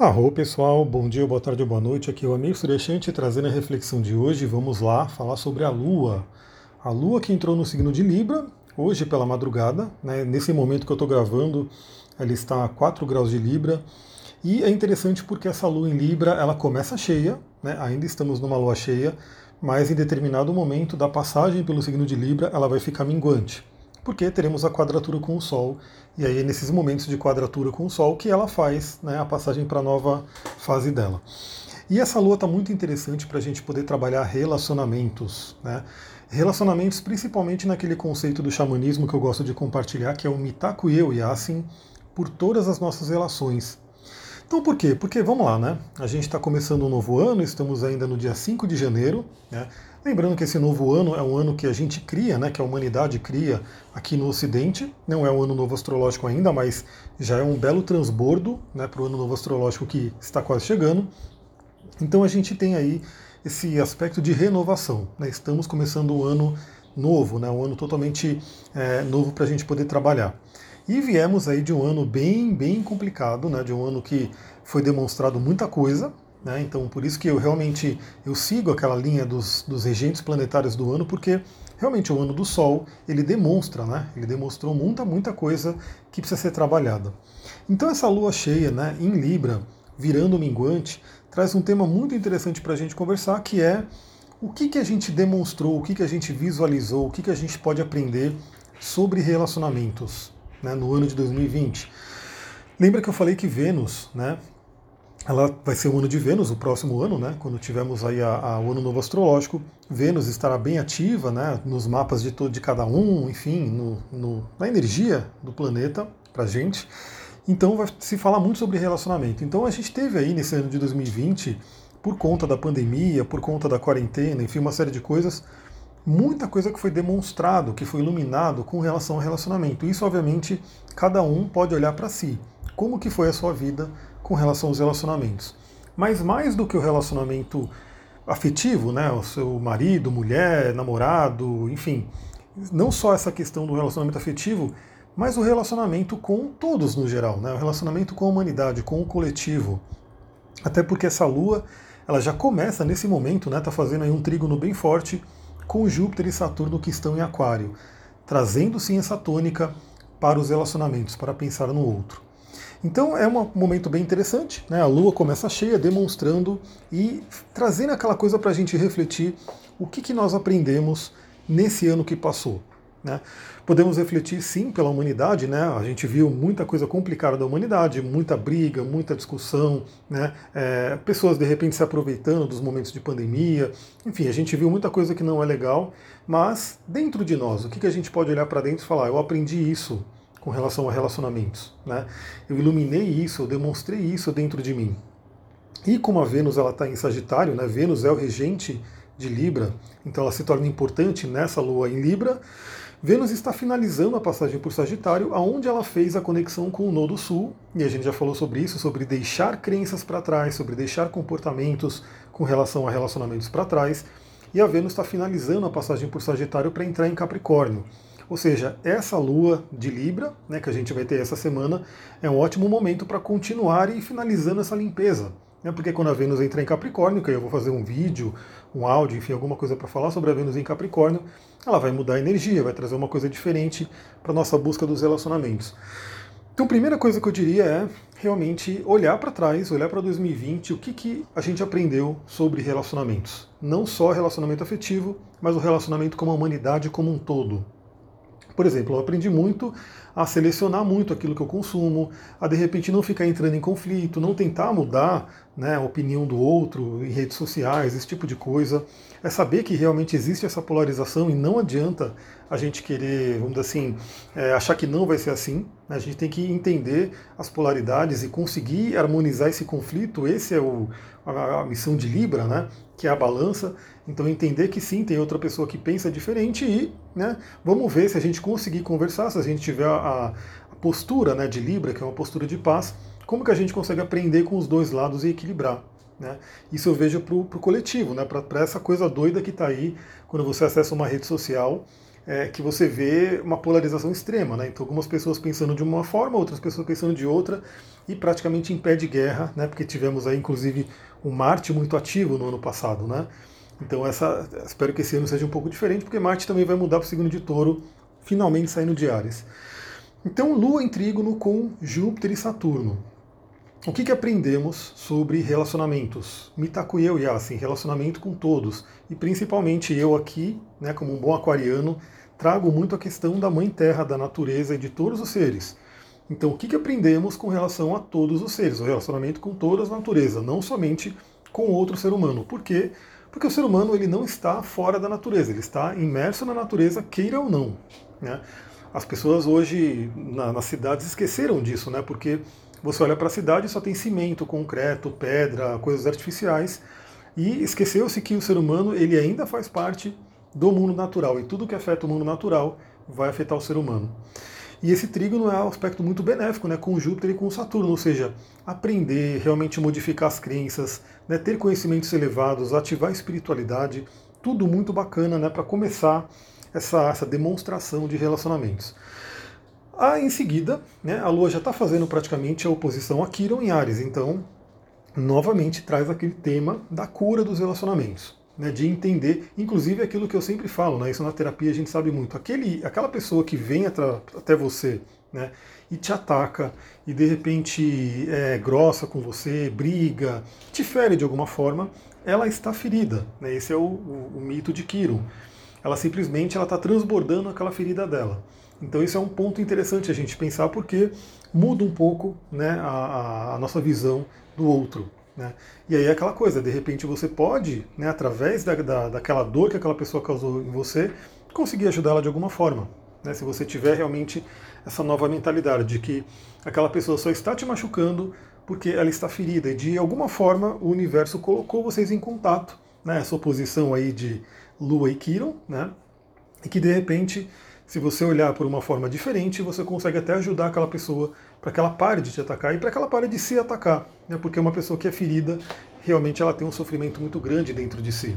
Arro pessoal, bom dia, boa tarde, boa noite. Aqui é o Amir Suryashanti trazendo a reflexão de hoje. Vamos lá falar sobre a Lua. A Lua que entrou no signo de Libra hoje pela madrugada. Né? Nesse momento que eu estou gravando, ela está a 4 graus de Libra. E é interessante porque essa Lua em Libra ela começa cheia, né? ainda estamos numa Lua cheia, mas em determinado momento da passagem pelo signo de Libra ela vai ficar minguante porque teremos a quadratura com o Sol, e aí é nesses momentos de quadratura com o Sol que ela faz né, a passagem para a nova fase dela. E essa lua está muito interessante para a gente poder trabalhar relacionamentos. Né? Relacionamentos principalmente naquele conceito do xamanismo que eu gosto de compartilhar, que é o Mitaku Eu e Yasin, por todas as nossas relações. Então por quê? Porque vamos lá, né? A gente está começando um novo ano, estamos ainda no dia 5 de janeiro, né? Lembrando que esse novo ano é um ano que a gente cria, né, que a humanidade cria aqui no Ocidente. Não é um ano novo astrológico ainda, mas já é um belo transbordo né, para o ano novo astrológico que está quase chegando. Então a gente tem aí esse aspecto de renovação. Né? Estamos começando um ano novo, né, um ano totalmente é, novo para a gente poder trabalhar. E viemos aí de um ano bem, bem complicado, né, de um ano que foi demonstrado muita coisa, né? Então, por isso que eu realmente eu sigo aquela linha dos, dos regentes planetários do ano, porque realmente o ano do Sol ele demonstra, né? ele demonstrou muita, muita coisa que precisa ser trabalhada. Então, essa lua cheia né, em Libra, virando minguante, traz um tema muito interessante para a gente conversar, que é o que, que a gente demonstrou, o que, que a gente visualizou, o que, que a gente pode aprender sobre relacionamentos né, no ano de 2020. Lembra que eu falei que Vênus, né, ela vai ser o ano de Vênus, o próximo ano, né? Quando tivermos aí a, a, o ano novo astrológico, Vênus estará bem ativa, né? Nos mapas de todo de cada um, enfim, no, no, na energia do planeta para gente. Então vai se falar muito sobre relacionamento. Então a gente teve aí nesse ano de 2020, por conta da pandemia, por conta da quarentena, enfim, uma série de coisas, muita coisa que foi demonstrado, que foi iluminado com relação ao relacionamento. Isso, obviamente, cada um pode olhar para si. Como que foi a sua vida com relação aos relacionamentos. Mas mais do que o relacionamento afetivo, né, o seu marido, mulher, namorado, enfim, não só essa questão do relacionamento afetivo, mas o relacionamento com todos no geral, né, o relacionamento com a humanidade, com o coletivo. Até porque essa lua, ela já começa nesse momento, né, tá fazendo aí um trígono bem forte com Júpiter e Saturno que estão em Aquário, trazendo sim essa tônica para os relacionamentos, para pensar no outro. Então é um momento bem interessante, né? A Lua começa cheia, demonstrando e trazendo aquela coisa para a gente refletir o que, que nós aprendemos nesse ano que passou. Né? Podemos refletir sim pela humanidade, né? a gente viu muita coisa complicada da humanidade, muita briga, muita discussão, né? É, pessoas de repente se aproveitando dos momentos de pandemia, enfim, a gente viu muita coisa que não é legal, mas dentro de nós, o que, que a gente pode olhar para dentro e falar, eu aprendi isso, com relação a relacionamentos. Né? Eu iluminei isso, eu demonstrei isso dentro de mim. E como a Vênus ela está em Sagitário, né? Vênus é o regente de Libra, então ela se torna importante nessa lua em Libra. Vênus está finalizando a passagem por Sagitário, aonde ela fez a conexão com o Nodo Sul, e a gente já falou sobre isso, sobre deixar crenças para trás, sobre deixar comportamentos com relação a relacionamentos para trás. E a Vênus está finalizando a passagem por Sagitário para entrar em Capricórnio. Ou seja, essa lua de Libra, né, que a gente vai ter essa semana, é um ótimo momento para continuar e finalizando essa limpeza. Né, porque quando a Vênus entra em Capricórnio, que eu vou fazer um vídeo, um áudio, enfim, alguma coisa para falar sobre a Vênus em Capricórnio, ela vai mudar a energia, vai trazer uma coisa diferente para nossa busca dos relacionamentos. Então, a primeira coisa que eu diria é realmente olhar para trás, olhar para 2020, o que, que a gente aprendeu sobre relacionamentos. Não só relacionamento afetivo, mas o relacionamento com a humanidade como um todo. Por exemplo, eu aprendi muito a selecionar muito aquilo que eu consumo, a de repente não ficar entrando em conflito, não tentar mudar né, a opinião do outro em redes sociais, esse tipo de coisa. É saber que realmente existe essa polarização e não adianta a gente querer, vamos dizer assim, é, achar que não vai ser assim. Né? A gente tem que entender as polaridades e conseguir harmonizar esse conflito. Esse é o, a, a missão de Libra, né? que é a balança. Então entender que sim, tem outra pessoa que pensa diferente e né, vamos ver se a gente conseguir conversar, se a gente tiver a, a postura né, de Libra, que é uma postura de paz, como que a gente consegue aprender com os dois lados e equilibrar. Né? Isso eu vejo para o coletivo, né? para essa coisa doida que está aí quando você acessa uma rede social é, que você vê uma polarização extrema, né? Então algumas pessoas pensando de uma forma, outras pessoas pensando de outra, e praticamente em pé de guerra, né? Porque tivemos aí inclusive um Marte muito ativo no ano passado, né? Então essa, espero que esse ano seja um pouco diferente, porque Marte também vai mudar para o signo de Touro, finalmente saindo de Ares. Então Lua em trígono com Júpiter e Saturno. O que, que aprendemos sobre relacionamentos? Mitaku eu Yasin, relacionamento com todos. E principalmente eu aqui, né, como um bom aquariano, trago muito a questão da mãe terra, da natureza e de todos os seres. Então, o que, que aprendemos com relação a todos os seres? O relacionamento com toda a natureza, não somente com outro ser humano. Por quê? Porque o ser humano ele não está fora da natureza, ele está imerso na natureza, queira ou não. Né? As pessoas hoje na, nas cidades esqueceram disso, né? porque você olha para a cidade e só tem cimento, concreto, pedra, coisas artificiais, e esqueceu-se que o ser humano ele ainda faz parte do mundo natural, e tudo que afeta o mundo natural vai afetar o ser humano. E esse trígono é um aspecto muito benéfico, né, com Júpiter e com Saturno, ou seja, aprender, realmente modificar as crenças, né, ter conhecimentos elevados, ativar a espiritualidade, tudo muito bacana né, para começar essa, essa demonstração de relacionamentos. Ah, em seguida, né, a Lua já está fazendo praticamente a oposição a Quiron em Ares, então novamente traz aquele tema da cura dos relacionamentos, né, de entender, inclusive aquilo que eu sempre falo, né, isso na terapia a gente sabe muito, aquele, aquela pessoa que vem até você né, e te ataca e de repente é grossa com você, briga, te fere de alguma forma, ela está ferida. Né, esse é o, o, o mito de Quiron. Ela simplesmente ela está transbordando aquela ferida dela. Então isso é um ponto interessante a gente pensar porque muda um pouco né, a, a nossa visão do outro. Né? E aí é aquela coisa, de repente você pode, né, através da, da, daquela dor que aquela pessoa causou em você, conseguir ajudá-la de alguma forma. Né? Se você tiver realmente essa nova mentalidade de que aquela pessoa só está te machucando porque ela está ferida e de alguma forma o universo colocou vocês em contato, né? essa oposição aí de Lua e Quiron, né? e que de repente se você olhar por uma forma diferente, você consegue até ajudar aquela pessoa para que ela pare de te atacar e para que ela pare de se atacar, né? porque uma pessoa que é ferida, realmente ela tem um sofrimento muito grande dentro de si.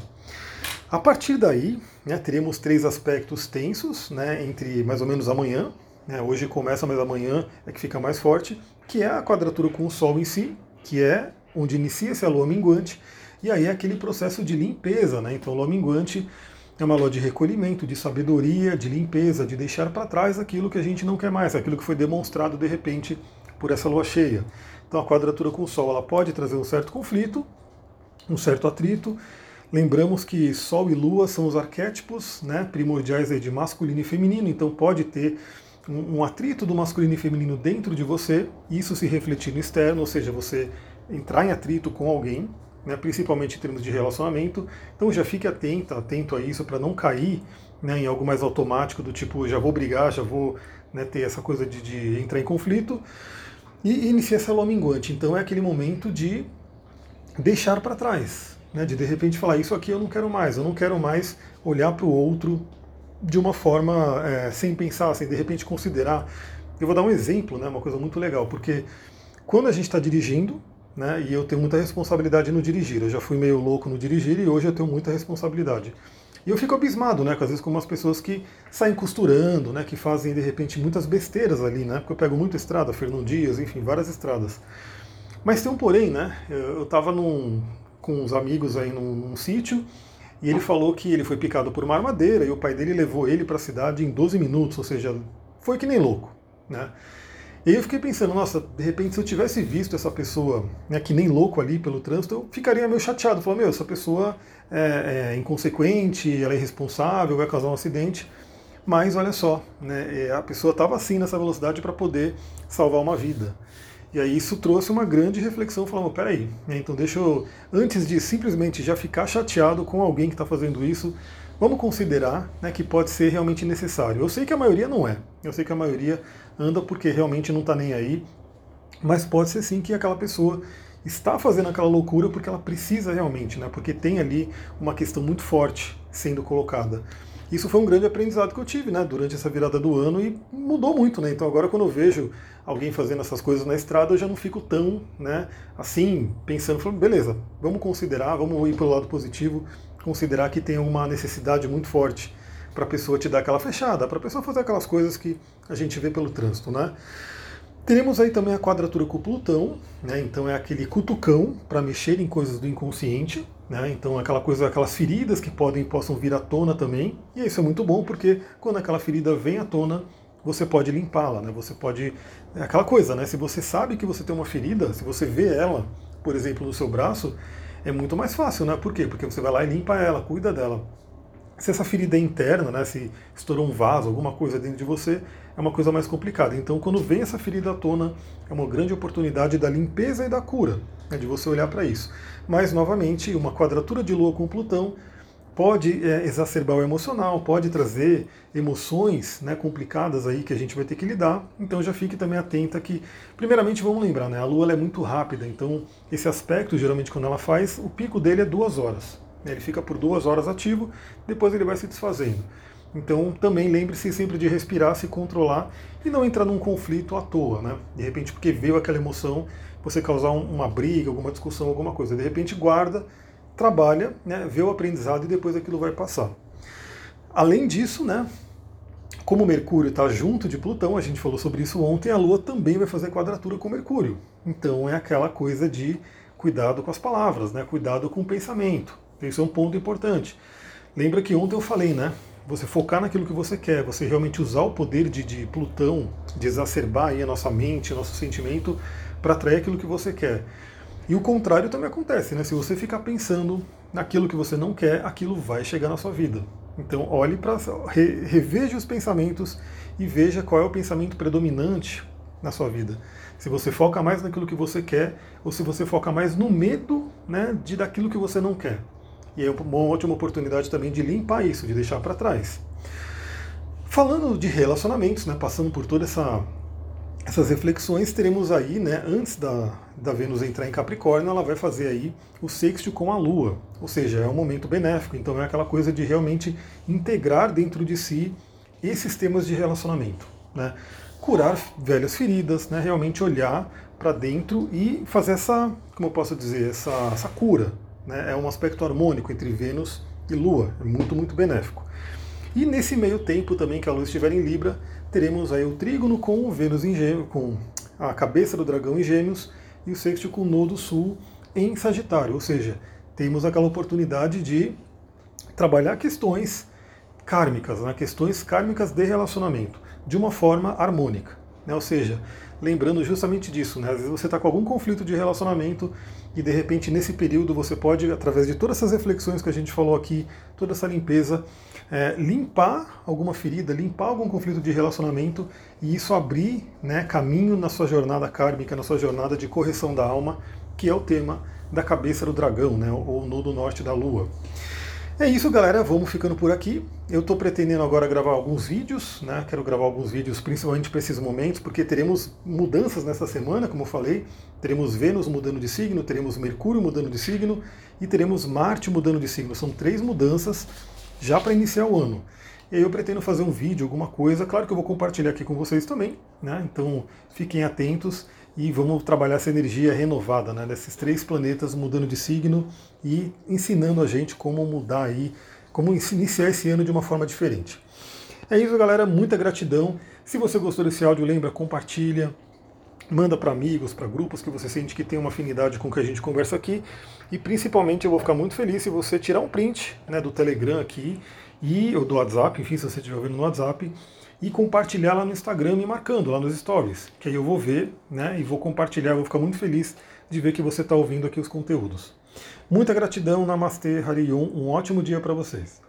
A partir daí, né, teremos três aspectos tensos, né, entre mais ou menos amanhã, né, hoje começa, mas amanhã é que fica mais forte, que é a quadratura com o Sol em si, que é onde inicia-se a lua minguante, e aí é aquele processo de limpeza, né? Então, lua minguante é uma lua de recolhimento, de sabedoria, de limpeza, de deixar para trás aquilo que a gente não quer mais, aquilo que foi demonstrado de repente por essa lua cheia. Então a quadratura com o Sol ela pode trazer um certo conflito, um certo atrito. Lembramos que Sol e Lua são os arquétipos né, primordiais de masculino e feminino, então pode ter um atrito do masculino e feminino dentro de você, isso se refletir no externo, ou seja, você entrar em atrito com alguém, né, principalmente em termos de relacionamento. Então já fique atento, atento a isso para não cair né, em algo mais automático do tipo já vou brigar, já vou né, ter essa coisa de, de, entrar em conflito. E inicia essa lua minguante. Então é aquele momento de deixar para trás, né, de de repente falar isso aqui eu não quero mais, eu não quero mais olhar para o outro de uma forma é, sem pensar, sem de repente considerar. Eu vou dar um exemplo, né, uma coisa muito legal, porque quando a gente está dirigindo, né? E eu tenho muita responsabilidade no dirigir. Eu já fui meio louco no dirigir e hoje eu tenho muita responsabilidade. E eu fico abismado, né, às vezes com umas pessoas que saem costurando, né, que fazem de repente muitas besteiras ali, né, porque eu pego muita estrada, Fernão Dias, enfim, várias estradas. Mas tem um porém, né, eu estava com uns amigos aí num, num sítio e ele falou que ele foi picado por uma armadeira e o pai dele levou ele para a cidade em 12 minutos, ou seja, foi que nem louco, né. E aí eu fiquei pensando, nossa, de repente se eu tivesse visto essa pessoa, né, que nem louco ali pelo trânsito, eu ficaria meio chateado. Falar, meu, essa pessoa é, é inconsequente, ela é irresponsável, vai causar um acidente. Mas olha só, né, é, a pessoa estava assim nessa velocidade para poder salvar uma vida. E aí isso trouxe uma grande reflexão, falando, peraí, né, então deixa eu, antes de simplesmente já ficar chateado com alguém que está fazendo isso, vamos considerar né, que pode ser realmente necessário. Eu sei que a maioria não é, eu sei que a maioria anda porque realmente não está nem aí, mas pode ser sim que aquela pessoa está fazendo aquela loucura porque ela precisa realmente, né? Porque tem ali uma questão muito forte sendo colocada. Isso foi um grande aprendizado que eu tive, né, durante essa virada do ano e mudou muito, né? Então agora quando eu vejo alguém fazendo essas coisas na estrada, eu já não fico tão, né, assim, pensando, falando, beleza, vamos considerar, vamos ir pelo lado positivo, considerar que tem uma necessidade muito forte para a pessoa te dar aquela fechada, para a pessoa fazer aquelas coisas que a gente vê pelo trânsito, né? Teremos aí também a quadratura com Plutão, né? Então é aquele cutucão para mexer em coisas do inconsciente, né? Então aquela coisa, aquelas feridas que podem possam vir à tona também. E isso é muito bom porque quando aquela ferida vem à tona, você pode limpá-la, né? Você pode é aquela coisa, né? Se você sabe que você tem uma ferida, se você vê ela, por exemplo, no seu braço, é muito mais fácil, né? Por quê? Porque você vai lá e limpa ela, cuida dela. Se essa ferida é interna, né? Se estourou um vaso, alguma coisa dentro de você, é uma coisa mais complicada. Então, quando vem essa ferida à tona, é uma grande oportunidade da limpeza e da cura, né, de você olhar para isso. Mas, novamente, uma quadratura de Lua com Plutão pode é, exacerbar o emocional, pode trazer emoções né, complicadas aí que a gente vai ter que lidar. Então já fique também atenta que, primeiramente, vamos lembrar, né, a Lua é muito rápida, então esse aspecto, geralmente, quando ela faz, o pico dele é duas horas. Ele fica por duas horas ativo, depois ele vai se desfazendo. Então também lembre-se sempre de respirar, se controlar e não entrar num conflito à toa, né? De repente, porque veio aquela emoção, você causar uma briga, alguma discussão, alguma coisa. De repente, guarda, trabalha, né, vê o aprendizado e depois aquilo vai passar. Além disso, né, como Mercúrio está junto de Plutão, a gente falou sobre isso ontem, a Lua também vai fazer quadratura com Mercúrio. Então é aquela coisa de cuidado com as palavras, né, cuidado com o pensamento. Isso é um ponto importante. Lembra que ontem eu falei, né? você focar naquilo que você quer, você realmente usar o poder de, de Plutão, de exacerbar aí a nossa mente, o nosso sentimento, para atrair aquilo que você quer. E o contrário também acontece, né? Se você ficar pensando naquilo que você não quer, aquilo vai chegar na sua vida. Então olhe para re, reveja os pensamentos e veja qual é o pensamento predominante na sua vida. Se você foca mais naquilo que você quer ou se você foca mais no medo, né, de daquilo que você não quer. E é uma ótima oportunidade também de limpar isso, de deixar para trás. Falando de relacionamentos, né, passando por toda essa essas reflexões teremos aí, né, antes da, da Vênus entrar em Capricórnio, ela vai fazer aí o sexto com a Lua, ou seja, é um momento benéfico, então é aquela coisa de realmente integrar dentro de si esses temas de relacionamento, né, curar velhas feridas, né, realmente olhar para dentro e fazer essa, como eu posso dizer, essa, essa cura, né? É um aspecto harmônico entre Vênus e Lua, é muito, muito benéfico. E nesse meio tempo também que a Lua estiver em Libra, teremos aí o trígono com o Vênus em Gêmeos, com a cabeça do dragão em Gêmeos e o sexto com o Nodo Sul em Sagitário, ou seja, temos aquela oportunidade de trabalhar questões kármicas, né? questões kármicas de relacionamento, de uma forma harmônica. Né? Ou seja, lembrando justamente disso, né? às vezes você está com algum conflito de relacionamento e de repente nesse período você pode, através de todas essas reflexões que a gente falou aqui, toda essa limpeza, é, limpar alguma ferida, limpar algum conflito de relacionamento e isso abrir né, caminho na sua jornada kármica, na sua jornada de correção da alma, que é o tema da cabeça do dragão, né, ou no do norte da lua. É isso, galera. Vamos ficando por aqui. Eu estou pretendendo agora gravar alguns vídeos, né? Quero gravar alguns vídeos principalmente para esses momentos, porque teremos mudanças nessa semana, como eu falei. Teremos Vênus mudando de signo, teremos Mercúrio mudando de signo e teremos Marte mudando de signo. São três mudanças já para iniciar o ano. E aí eu pretendo fazer um vídeo, alguma coisa. Claro que eu vou compartilhar aqui com vocês também, né? Então fiquem atentos e vamos trabalhar essa energia renovada, né, desses três planetas mudando de signo e ensinando a gente como mudar aí, como iniciar esse ano de uma forma diferente. É isso, galera. Muita gratidão. Se você gostou desse áudio, lembra, compartilha, manda para amigos, para grupos que você sente que tem uma afinidade com o que a gente conversa aqui. E principalmente eu vou ficar muito feliz se você tirar um print né, do Telegram aqui e ou do WhatsApp, enfim, se você estiver vendo no WhatsApp e compartilhar lá no Instagram me marcando lá nos stories, que aí eu vou ver, né, e vou compartilhar, vou ficar muito feliz de ver que você está ouvindo aqui os conteúdos. Muita gratidão, Namastê, Harion, um ótimo dia para vocês.